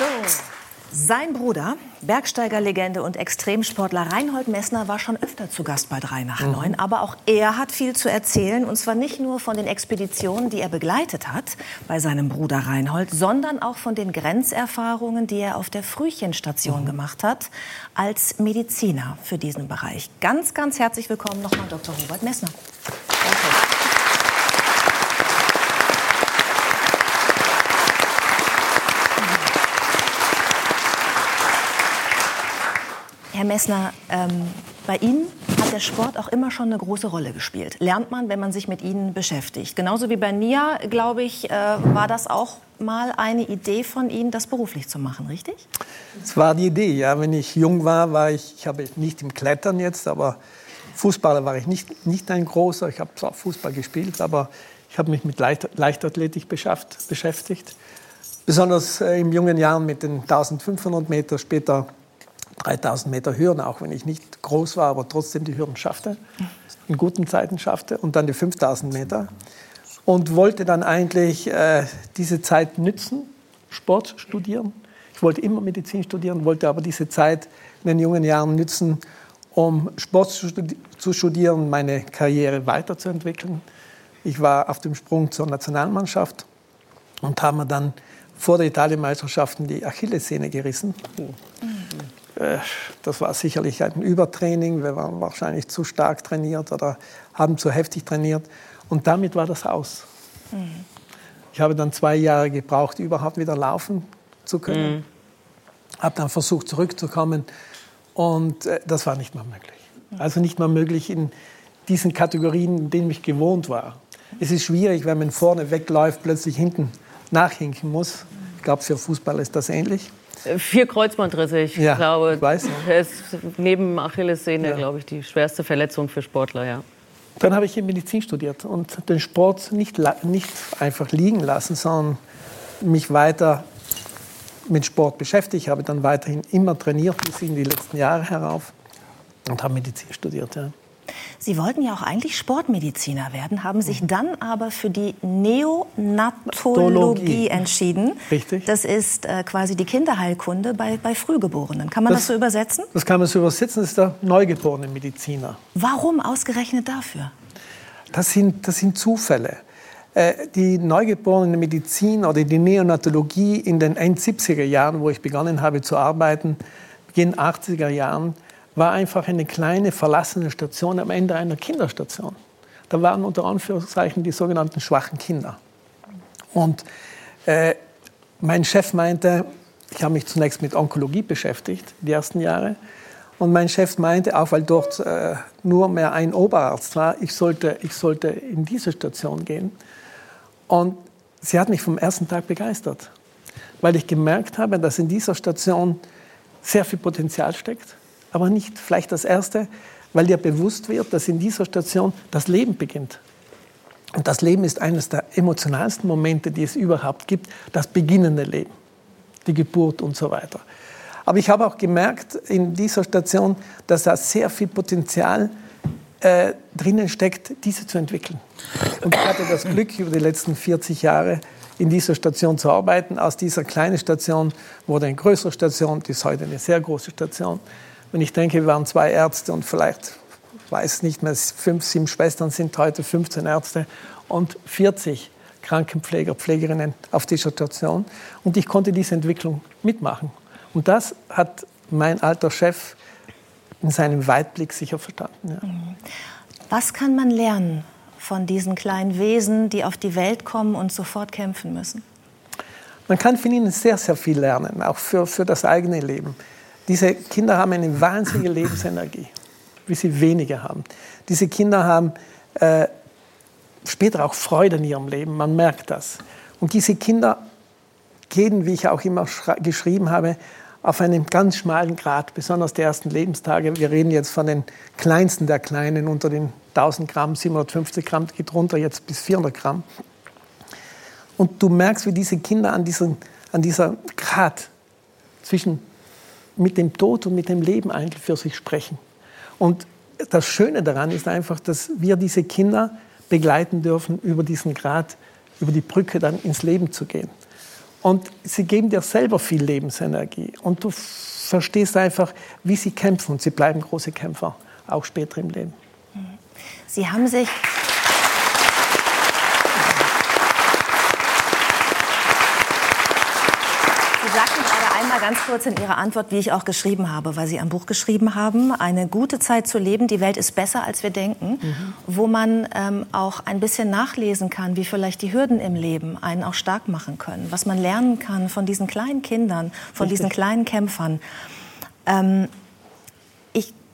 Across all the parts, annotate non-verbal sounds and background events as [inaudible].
So. Sein Bruder, Bergsteigerlegende und Extremsportler Reinhold Messner, war schon öfter zu Gast bei 3 nach 9. Mhm. Aber auch er hat viel zu erzählen. Und zwar nicht nur von den Expeditionen, die er begleitet hat bei seinem Bruder Reinhold, sondern auch von den Grenzerfahrungen, die er auf der Frühchenstation mhm. gemacht hat, als Mediziner für diesen Bereich. Ganz, ganz herzlich willkommen nochmal Dr. Robert Messner. Danke. Herr Messner, ähm, bei Ihnen hat der Sport auch immer schon eine große Rolle gespielt. Lernt man, wenn man sich mit Ihnen beschäftigt. Genauso wie bei Nia, glaube ich, äh, war das auch mal eine Idee von Ihnen, das beruflich zu machen, richtig? Es war die Idee, ja. Wenn ich jung war, war ich, ich habe nicht im Klettern jetzt, aber Fußballer war ich nicht, nicht ein großer. Ich habe zwar Fußball gespielt, aber ich habe mich mit Leicht, Leichtathletik beschäftigt. Besonders äh, in jungen Jahren mit den 1500 Meter, später 3000 Meter Hürden, auch wenn ich nicht groß war, aber trotzdem die Hürden schaffte, in guten Zeiten schaffte und dann die 5000 Meter und wollte dann eigentlich äh, diese Zeit nützen, Sport studieren. Ich wollte immer Medizin studieren, wollte aber diese Zeit in den jungen Jahren nützen, um Sport zu studieren, meine Karriere weiterzuentwickeln. Ich war auf dem Sprung zur Nationalmannschaft und habe mir dann vor der Italienmeisterschaften die Achillessehne gerissen. Mhm. Äh, das war sicherlich ein Übertraining. Wir waren wahrscheinlich zu stark trainiert oder haben zu heftig trainiert. Und damit war das aus. Mhm. Ich habe dann zwei Jahre gebraucht, überhaupt wieder laufen zu können. Mhm. Habe dann versucht, zurückzukommen. Und äh, das war nicht mehr möglich. Also nicht mehr möglich in diesen Kategorien, in denen ich gewohnt war. Es ist schwierig, wenn man vorne wegläuft, plötzlich hinten nachhinken muss. Ich glaube, für Fußball ist das ähnlich. Vier Kreuzbandrisse, ich ja, glaube. Ich weiß. Ist neben Achillessehne, ja. glaube ich, die schwerste Verletzung für Sportler, ja. Dann habe ich in Medizin studiert und den Sport nicht, nicht einfach liegen lassen, sondern mich weiter mit Sport beschäftigt. Ich habe dann weiterhin immer trainiert bis in die letzten Jahre herauf und habe Medizin studiert. Ja. Sie wollten ja auch eigentlich Sportmediziner werden, haben sich dann aber für die Neonatologie entschieden. Richtig. Das ist äh, quasi die Kinderheilkunde bei, bei Frühgeborenen. Kann man das, das, so übersetzen? Das kann man so übersetzen. Das ist der neugeborene Mediziner. Warum ausgerechnet dafür? Das sind, das sind Zufälle. Äh, die neugeborene Medizin oder die Neonatologie in den 70er Jahren, wo ich begonnen habe zu arbeiten, Beginn 80er Jahren, war einfach eine kleine verlassene Station am Ende einer Kinderstation. Da waren unter Anführungszeichen die sogenannten schwachen Kinder. Und äh, mein Chef meinte, ich habe mich zunächst mit Onkologie beschäftigt, die ersten Jahre. Und mein Chef meinte, auch weil dort äh, nur mehr ein Oberarzt war, ich sollte, ich sollte in diese Station gehen. Und sie hat mich vom ersten Tag begeistert, weil ich gemerkt habe, dass in dieser Station sehr viel Potenzial steckt aber nicht vielleicht das Erste, weil dir bewusst wird, dass in dieser Station das Leben beginnt. Und das Leben ist eines der emotionalsten Momente, die es überhaupt gibt, das beginnende Leben, die Geburt und so weiter. Aber ich habe auch gemerkt in dieser Station, dass da sehr viel Potenzial äh, drinnen steckt, diese zu entwickeln. Und ich hatte das Glück, über die letzten 40 Jahre in dieser Station zu arbeiten. Aus dieser kleinen Station wurde eine größere Station, die ist heute eine sehr große Station. Wenn ich denke, wir waren zwei Ärzte und vielleicht, ich weiß nicht mehr, fünf, sieben Schwestern sind heute 15 Ärzte und 40 Krankenpfleger, Pflegerinnen auf dieser Station. Und ich konnte diese Entwicklung mitmachen. Und das hat mein alter Chef in seinem Weitblick sicher verstanden. Ja. Was kann man lernen von diesen kleinen Wesen, die auf die Welt kommen und sofort kämpfen müssen? Man kann von ihnen sehr, sehr viel lernen, auch für, für das eigene Leben. Diese Kinder haben eine wahnsinnige Lebensenergie, wie sie weniger haben. Diese Kinder haben äh, später auch Freude in ihrem Leben, man merkt das. Und diese Kinder gehen, wie ich auch immer geschrieben habe, auf einem ganz schmalen Grad, besonders die ersten Lebenstage. Wir reden jetzt von den kleinsten der Kleinen, unter den 1000 Gramm, 750 Gramm, geht runter jetzt bis 400 Gramm. Und du merkst, wie diese Kinder an, diesen, an dieser Grad zwischen mit dem Tod und mit dem Leben eigentlich für sich sprechen. Und das Schöne daran ist einfach, dass wir diese Kinder begleiten dürfen, über diesen Grad, über die Brücke dann ins Leben zu gehen. Und sie geben dir selber viel Lebensenergie. Und du verstehst einfach, wie sie kämpfen. Und sie bleiben große Kämpfer, auch später im Leben. Sie haben sich einmal ganz kurz in Ihrer Antwort, wie ich auch geschrieben habe, weil Sie ein Buch geschrieben haben, eine gute Zeit zu leben, die Welt ist besser, als wir denken, mhm. wo man ähm, auch ein bisschen nachlesen kann, wie vielleicht die Hürden im Leben einen auch stark machen können, was man lernen kann von diesen kleinen Kindern, von Richtig. diesen kleinen Kämpfern. Ähm,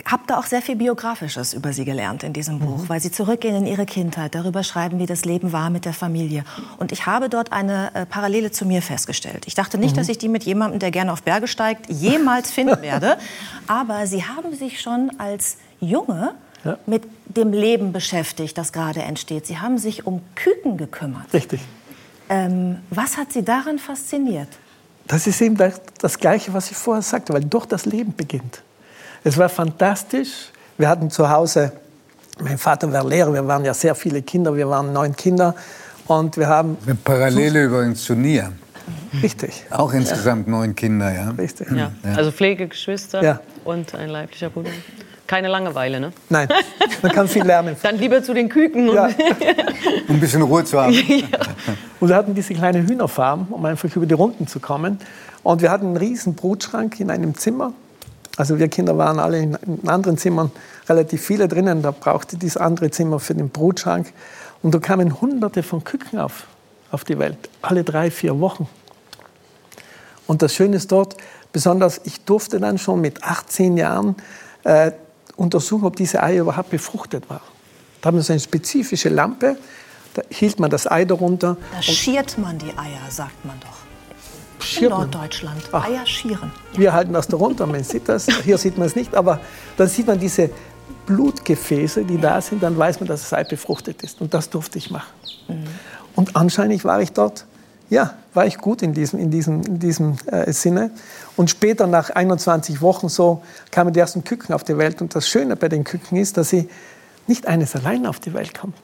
habe da auch sehr viel Biografisches über Sie gelernt in diesem Buch, mhm. weil Sie zurückgehen in Ihre Kindheit, darüber schreiben, wie das Leben war mit der Familie. Und ich habe dort eine äh, Parallele zu mir festgestellt. Ich dachte nicht, mhm. dass ich die mit jemandem, der gerne auf Berge steigt, jemals finden werde. [laughs] Aber Sie haben sich schon als Junge ja. mit dem Leben beschäftigt, das gerade entsteht. Sie haben sich um Küken gekümmert. Richtig. Ähm, was hat Sie daran fasziniert? Das ist eben das Gleiche, was ich vorher sagte, weil doch das Leben beginnt. Es war fantastisch. Wir hatten zu Hause, mein Vater war Lehrer, wir waren ja sehr viele Kinder, wir waren neun Kinder. Und wir haben. Eine Parallele übrigens zu Nier. Richtig. Auch insgesamt ja. neun Kinder, ja. Richtig. Ja. Also Pflegegeschwister ja. und ein leiblicher Bruder. Keine Langeweile, ne? Nein, man kann viel lernen. [laughs] Dann lieber zu den Küken. Ja. [laughs] um ein bisschen Ruhe zu haben. Ja. Und wir hatten diese kleine Hühnerfarm, um einfach über die Runden zu kommen. Und wir hatten einen riesen Brutschrank in einem Zimmer. Also wir Kinder waren alle in, anderen Zimmern, relativ viele drinnen. Da brauchte dieses andere Zimmer für den Brutschrank. Und da kamen hunderte von Küken auf, auf die Welt, alle drei, vier Wochen. Und das Schöne ist dort, besonders ich durfte dann schon mit 18 Jahren äh, untersuchen, ob diese Eier überhaupt befruchtet waren. Da haben wir so eine spezifische Lampe, da hielt man das Ei darunter. Da schiert man die Eier, sagt man doch. In Norddeutschland. Ach, Eier schieren. Wir halten das darunter, man sieht das. Hier sieht man es nicht, aber dann sieht man diese Blutgefäße, die da sind, dann weiß man, dass das Ei befruchtet ist. Und das durfte ich machen. Mhm. Und anscheinend war ich dort, ja, war ich gut in diesem, in diesem, in diesem äh, Sinne. Und später, nach 21 Wochen so, kamen die ersten Küken auf die Welt. Und das Schöne bei den Küken ist, dass sie nicht eines allein auf die Welt kommen.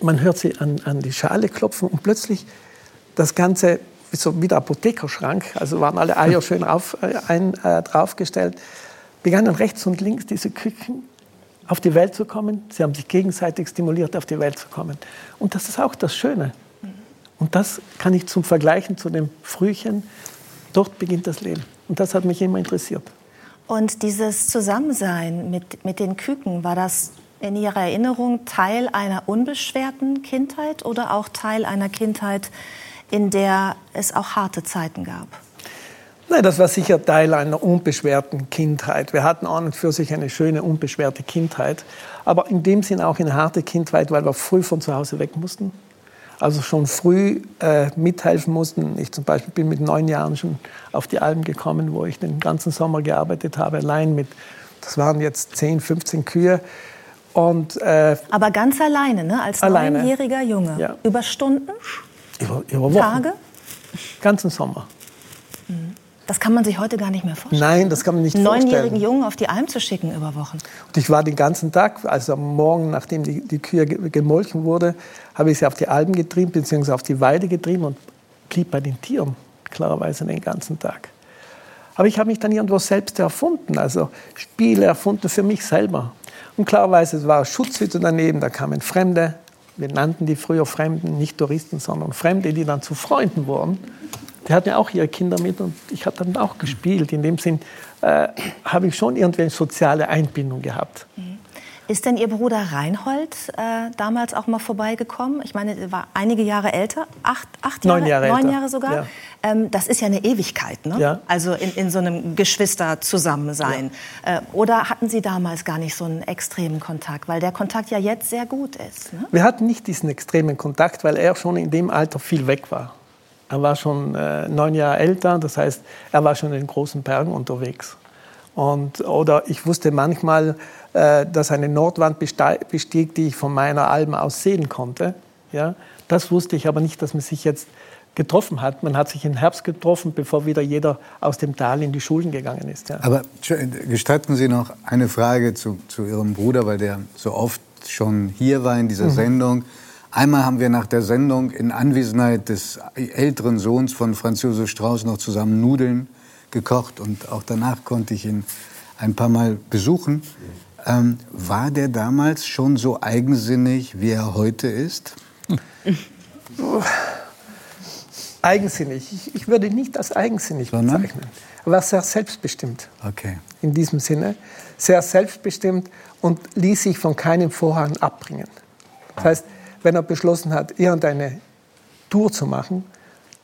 Man hört sie an, an die Schale klopfen und plötzlich das ganze so wie der Apothekerschrank, also waren alle Eier schön auf, äh, ein, äh, draufgestellt, begannen rechts und links diese Küken auf die Welt zu kommen. Sie haben sich gegenseitig stimuliert, auf die Welt zu kommen. Und das ist auch das Schöne. Und das kann ich zum Vergleichen zu dem Frühchen. Dort beginnt das Leben. Und das hat mich immer interessiert. Und dieses Zusammensein mit, mit den Küken, war das in Ihrer Erinnerung Teil einer unbeschwerten Kindheit oder auch Teil einer Kindheit, in der es auch harte Zeiten gab? Nein, das war sicher Teil einer unbeschwerten Kindheit. Wir hatten an und für sich eine schöne, unbeschwerte Kindheit. Aber in dem Sinn auch eine harte Kindheit, weil wir früh von zu Hause weg mussten. Also schon früh äh, mithelfen mussten. Ich zum Beispiel bin mit neun Jahren schon auf die Alpen gekommen, wo ich den ganzen Sommer gearbeitet habe, allein mit, das waren jetzt 10, 15 Kühe. Und, äh, Aber ganz alleine, ne? als alleine. neunjähriger Junge. Ja. Über Stunden? Über, über Wochen. Tage? Ganzen Sommer. Mhm. Das kann man sich heute gar nicht mehr vorstellen. Nein, das kann man nicht Einen vorstellen. neunjährigen Jungen auf die Alm zu schicken über Wochen. Und ich war den ganzen Tag, also am Morgen, nachdem die, die Kühe gemolken wurde, habe ich sie auf die Alpen getrieben, beziehungsweise auf die Weide getrieben und blieb bei den Tieren, klarerweise den ganzen Tag. Aber ich habe mich dann irgendwo selbst erfunden, also Spiele erfunden für mich selber. Und klarerweise, es war Schutzhütte daneben, da kamen Fremde, wir nannten die früher Fremden, nicht Touristen, sondern Fremde, die dann zu Freunden wurden. Die hatten ja auch ihre Kinder mit und ich habe dann auch gespielt. In dem Sinn äh, habe ich schon irgendwie eine soziale Einbindung gehabt. Mhm. Ist denn Ihr Bruder Reinhold äh, damals auch mal vorbeigekommen? Ich meine, er war einige Jahre älter, acht, acht Jahre, neun Jahre, neun Jahre sogar. Ja. Ähm, das ist ja eine Ewigkeit, ne? Ja. Also in, in so einem Geschwisterzusammensein. Ja. Äh, oder hatten Sie damals gar nicht so einen extremen Kontakt, weil der Kontakt ja jetzt sehr gut ist? Ne? Wir hatten nicht diesen extremen Kontakt, weil er schon in dem Alter viel weg war. Er war schon äh, neun Jahre älter, das heißt, er war schon in den großen Bergen unterwegs. Und, oder ich wusste manchmal, äh, dass eine Nordwand bestieg, die ich von meiner Alm aus sehen konnte. Ja, das wusste ich aber nicht, dass man sich jetzt getroffen hat. Man hat sich im Herbst getroffen, bevor wieder jeder aus dem Tal in die Schulen gegangen ist. Ja. Aber gestatten Sie noch eine Frage zu, zu Ihrem Bruder, weil der so oft schon hier war in dieser mhm. Sendung. Einmal haben wir nach der Sendung in Anwesenheit des älteren Sohns von Franz Josef Strauß noch zusammen Nudeln gekocht und auch danach konnte ich ihn ein paar Mal besuchen. Ähm, war der damals schon so eigensinnig, wie er heute ist? [laughs] eigensinnig. Ich, ich, würde nicht als eigensinnig Sondern? bezeichnen. Er war sehr selbstbestimmt. Okay. In diesem Sinne. Sehr selbstbestimmt und ließ sich von keinem Vorhang abbringen. Das heißt, wenn er beschlossen hat, irgendeine Tour zu machen,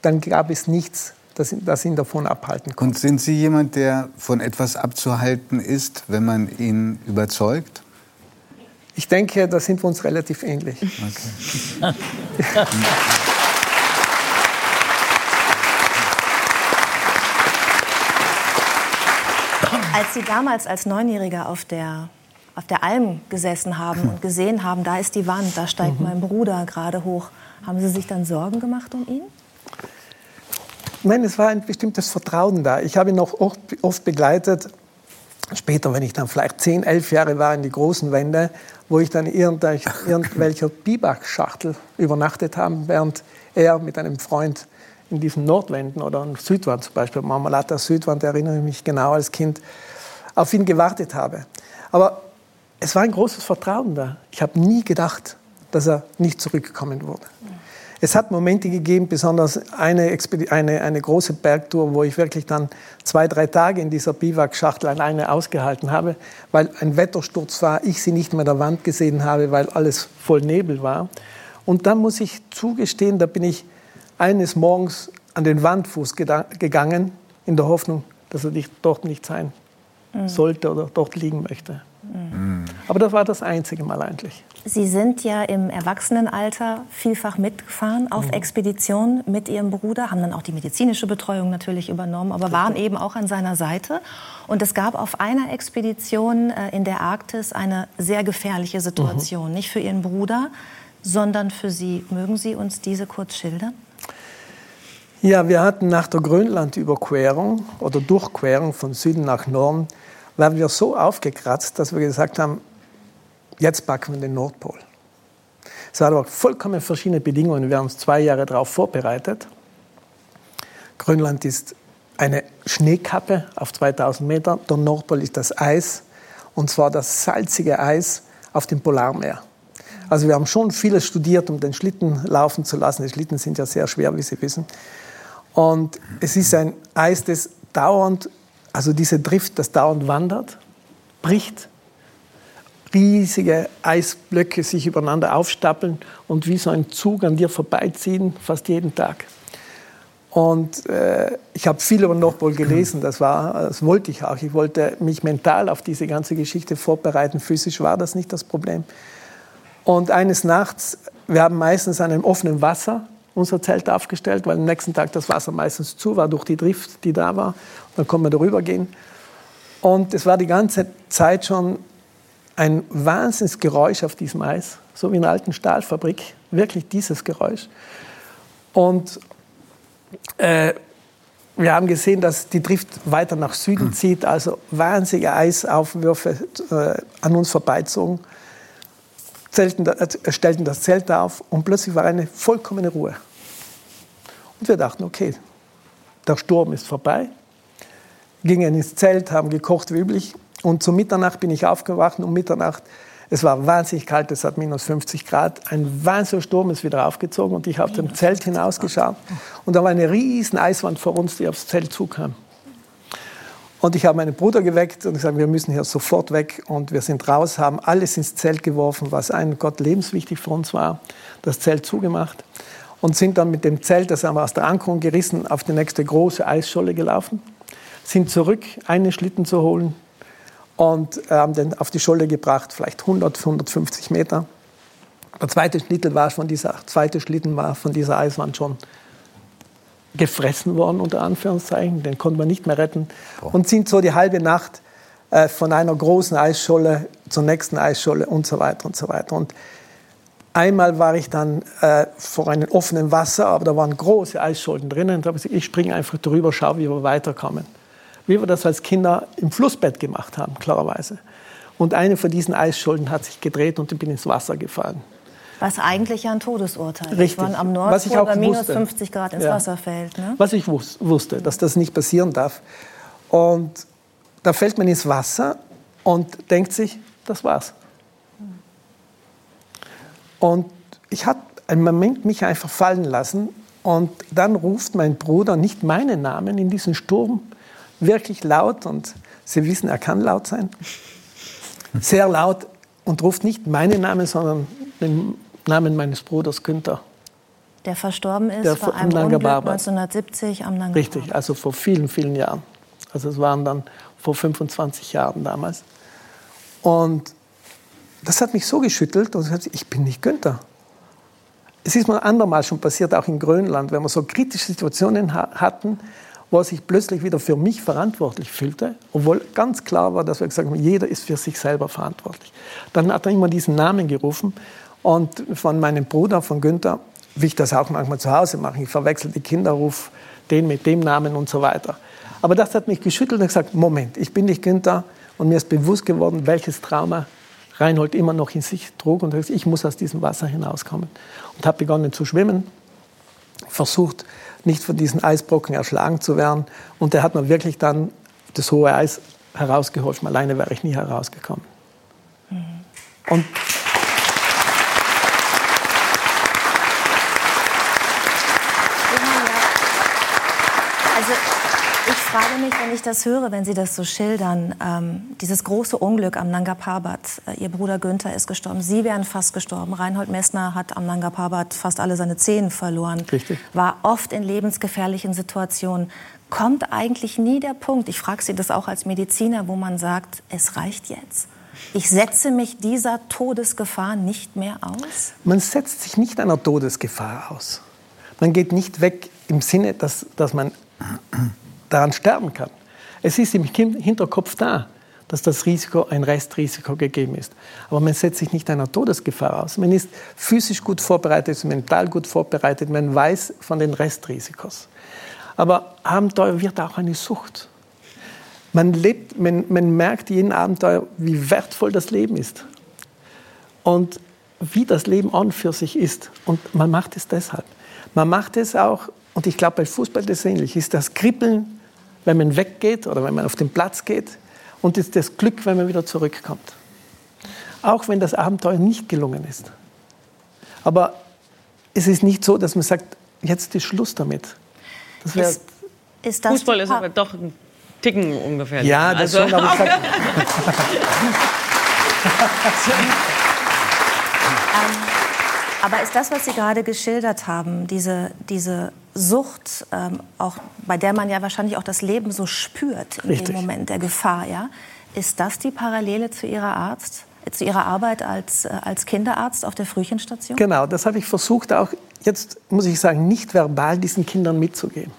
dann gab es nichts, das, das ihn davon abhalten konnte. Und sind Sie jemand, der von etwas abzuhalten ist, wenn man ihn überzeugt? Ich denke, da sind wir uns relativ ähnlich. Okay. [laughs] Als Sie damals als Neunjähriger auf der, auf der Alm gesessen haben und gesehen haben, da ist die Wand, da steigt mhm. mein Bruder gerade hoch, haben Sie sich dann Sorgen gemacht um ihn? Nein, es war ein bestimmtes Vertrauen da. Ich habe ihn noch oft, oft begleitet. Später, wenn ich dann vielleicht zehn, elf Jahre war in die großen Wände, wo ich dann [laughs] irgendwelcher Biwak-Schachtel übernachtet habe, während er mit einem Freund in diesen Nordwänden oder in Südwand zum Beispiel, Marmalata Südwand, erinnere ich mich genau als Kind, auf ihn gewartet habe. Aber es war ein großes Vertrauen da. Ich habe nie gedacht, dass er nicht zurückkommen würde. Es hat Momente gegeben, besonders eine, eine, eine große Bergtour, wo ich wirklich dann zwei, drei Tage in dieser Biwakschachtel alleine ausgehalten habe, weil ein Wettersturz war, ich sie nicht mehr an der Wand gesehen habe, weil alles voll Nebel war. Und dann muss ich zugestehen, da bin ich eines Morgens an den Wandfuß gegangen, in der Hoffnung, dass er dort nicht sein mhm. sollte oder dort liegen möchte. Mhm. Aber das war das einzige Mal eigentlich. Sie sind ja im Erwachsenenalter vielfach mitgefahren auf mhm. Expeditionen mit Ihrem Bruder, haben dann auch die medizinische Betreuung natürlich übernommen, aber waren eben auch an seiner Seite. Und es gab auf einer Expedition äh, in der Arktis eine sehr gefährliche Situation, mhm. nicht für Ihren Bruder, sondern für Sie. Mögen Sie uns diese kurz schildern? Ja, wir hatten nach der Grönlandüberquerung oder Durchquerung von Süden nach Norden, waren wir so aufgekratzt, dass wir gesagt haben, jetzt packen wir den Nordpol. Es waren aber vollkommen verschiedene Bedingungen. Wir haben uns zwei Jahre darauf vorbereitet. Grönland ist eine Schneekappe auf 2000 Meter. Der Nordpol ist das Eis, und zwar das salzige Eis auf dem Polarmeer. Also wir haben schon vieles studiert, um den Schlitten laufen zu lassen. Die Schlitten sind ja sehr schwer, wie Sie wissen. Und es ist ein Eis, das dauernd, also diese Drift, das dauernd wandert, bricht, riesige Eisblöcke sich übereinander aufstapeln und wie so ein Zug an dir vorbeiziehen, fast jeden Tag. Und äh, ich habe viel über Nordpol gelesen, das, war, das wollte ich auch. Ich wollte mich mental auf diese ganze Geschichte vorbereiten. Physisch war das nicht das Problem. Und eines Nachts, wir haben meistens an einem offenen Wasser unser Zelt aufgestellt, weil am nächsten Tag das Wasser meistens zu war durch die Drift, die da war. Und dann konnte man darüber gehen. Und es war die ganze Zeit schon ein Wahnsinnsgeräusch auf diesem Eis, so wie in einer alten Stahlfabrik, wirklich dieses Geräusch. Und äh, wir haben gesehen, dass die Drift weiter nach Süden hm. zieht, also wahnsinnige Eisaufwürfe äh, an uns vorbeizogen zelten, äh, stellten das Zelt auf und plötzlich war eine vollkommene Ruhe. Und wir dachten, okay, der Sturm ist vorbei, gingen ins Zelt, haben gekocht wie üblich und zur Mitternacht bin ich aufgewacht um Mitternacht, es war wahnsinnig kalt, es hat minus 50 Grad, ein wahnsinniger Sturm ist wieder aufgezogen und ich habe zum Zelt hinausgeschaut und da war eine riesen Eiswand vor uns, die aufs Zelt zukam. Und ich habe meinen Bruder geweckt und gesagt, wir müssen hier sofort weg. Und wir sind raus, haben alles ins Zelt geworfen, was ein Gott lebenswichtig für uns war, das Zelt zugemacht und sind dann mit dem Zelt, das haben wir aus der Ankerung gerissen, auf die nächste große Eisscholle gelaufen, sind zurück, einen Schlitten zu holen und haben den auf die Scholle gebracht, vielleicht 100, 150 Meter. Der zweite war von dieser, zweite Schlitten war von dieser Eiswand schon gefressen worden, unter Anführungszeichen. Den konnte man nicht mehr retten. Boah. Und sind so die halbe Nacht äh, von einer großen Eisscholle zur nächsten Eisscholle und so weiter und so weiter. Und einmal war ich dann äh, vor einem offenen Wasser, aber da waren große Eisschollen drinnen. Und da habe ich gesagt, ich springe einfach drüber, schaue, wie wir weiterkommen. Wie wir das als Kinder im Flussbett gemacht haben, klarerweise. Und eine von diesen Eisschollen hat sich gedreht und ich bin ins Wasser gefallen. Was eigentlich ja ein Todesurteil Richtig. ist, man am Nordpol bei minus 50 Grad ins ja. Wasser fällt. Ne? Was ich wusste, dass das nicht passieren darf. Und da fällt man ins Wasser und denkt sich, das war's. Und ich habe einen Moment mich einfach fallen lassen und dann ruft mein Bruder nicht meinen Namen in diesen Sturm wirklich laut und Sie wissen, er kann laut sein, sehr laut und ruft nicht meinen Namen, sondern den Namen meines Bruders Günther. Der verstorben ist der bei einem Unglück 1970 am Nanga Richtig, also vor vielen, vielen Jahren. Also es waren dann vor 25 Jahren damals. Und das hat mich so geschüttelt und ich bin nicht Günther. Es ist mir andermal schon passiert, auch in Grönland, wenn wir so kritische Situationen hatten, wo er sich plötzlich wieder für mich verantwortlich fühlte, obwohl ganz klar war, dass wir gesagt haben, jeder ist für sich selber verantwortlich. Dann hat er immer diesen Namen gerufen und von meinem Bruder, von Günther, wie ich das auch manchmal zu Hause mache, ich verwechsel die Kinder, rufe den mit dem Namen und so weiter. Aber das hat mich geschüttelt und gesagt, Moment, ich bin nicht Günther und mir ist bewusst geworden, welches Trauma Reinhold immer noch in sich trug und ich muss aus diesem Wasser hinauskommen. Und habe begonnen zu schwimmen, versucht, nicht von diesen Eisbrocken erschlagen zu werden. Und er hat mir wirklich dann das hohe Eis herausgeholfen. Alleine wäre ich nie herausgekommen. Mhm. Und frage mich, wenn ich das höre, wenn Sie das so schildern, ähm, dieses große Unglück am Nanga Parbat. Äh, Ihr Bruder Günther ist gestorben, Sie wären fast gestorben. Reinhold Messner hat am Nanga Parbat fast alle seine Zehen verloren. Richtig. War oft in lebensgefährlichen Situationen. Kommt eigentlich nie der Punkt, ich frage Sie das auch als Mediziner, wo man sagt, es reicht jetzt. Ich setze mich dieser Todesgefahr nicht mehr aus? Man setzt sich nicht einer Todesgefahr aus. Man geht nicht weg im Sinne, dass, dass man daran sterben kann. Es ist im Hinterkopf da, dass das Risiko ein Restrisiko gegeben ist. Aber man setzt sich nicht einer Todesgefahr aus. Man ist physisch gut vorbereitet, mental gut vorbereitet, man weiß von den Restrisikos. Aber Abenteuer wird auch eine Sucht. Man, lebt, man, man merkt jeden Abenteuer, wie wertvoll das Leben ist. Und wie das Leben an für sich ist. Und man macht es deshalb. Man macht es auch, und ich glaube, bei Fußball das ähnlich, ist das Kribbeln wenn man weggeht oder wenn man auf den Platz geht und ist das Glück, wenn man wieder zurückkommt. Auch wenn das Abenteuer nicht gelungen ist. Aber es ist nicht so, dass man sagt, jetzt ist Schluss damit. Das ist, ist das Fußball ist aber doch ein Ticken ungefähr. Ja, das also, schon, aber ich sag, [laughs] Aber ist das, was Sie gerade geschildert haben, diese, diese Sucht, ähm, auch, bei der man ja wahrscheinlich auch das Leben so spürt in Richtig. dem Moment der Gefahr, ja? ist das die Parallele zu Ihrer Arzt? zu Ihrer Arbeit als, äh, als Kinderarzt auf der Frühchenstation? Genau, das habe ich versucht, auch jetzt muss ich sagen, nicht verbal diesen Kindern mitzugeben.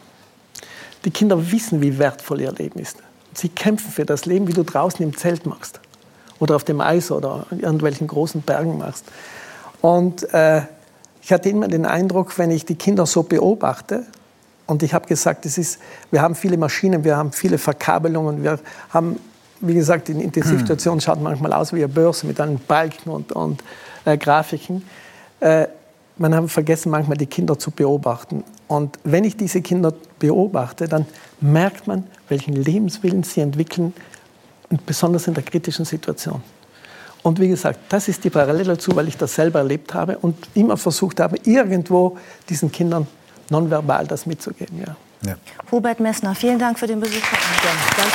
Die Kinder wissen, wie wertvoll ihr Leben ist. Sie kämpfen für das Leben, wie du draußen im Zelt machst oder auf dem Eis oder in irgendwelchen großen Bergen machst. Und äh, ich hatte immer den Eindruck, wenn ich die Kinder so beobachte, und ich habe gesagt, es ist, wir haben viele Maschinen, wir haben viele Verkabelungen, wir haben, wie gesagt, in Intensivstationen schaut manchmal aus wie eine Börse mit einem Balken und, und äh, Grafiken. Äh, man hat vergessen, manchmal die Kinder zu beobachten. Und wenn ich diese Kinder beobachte, dann merkt man, welchen Lebenswillen sie entwickeln, und besonders in der kritischen Situation. Und wie gesagt, das ist die Parallele dazu, weil ich das selber erlebt habe und immer versucht habe, irgendwo diesen Kindern nonverbal das mitzugeben. Ja. Ja. Hubert Messner, vielen Dank für den Besuch. Danke.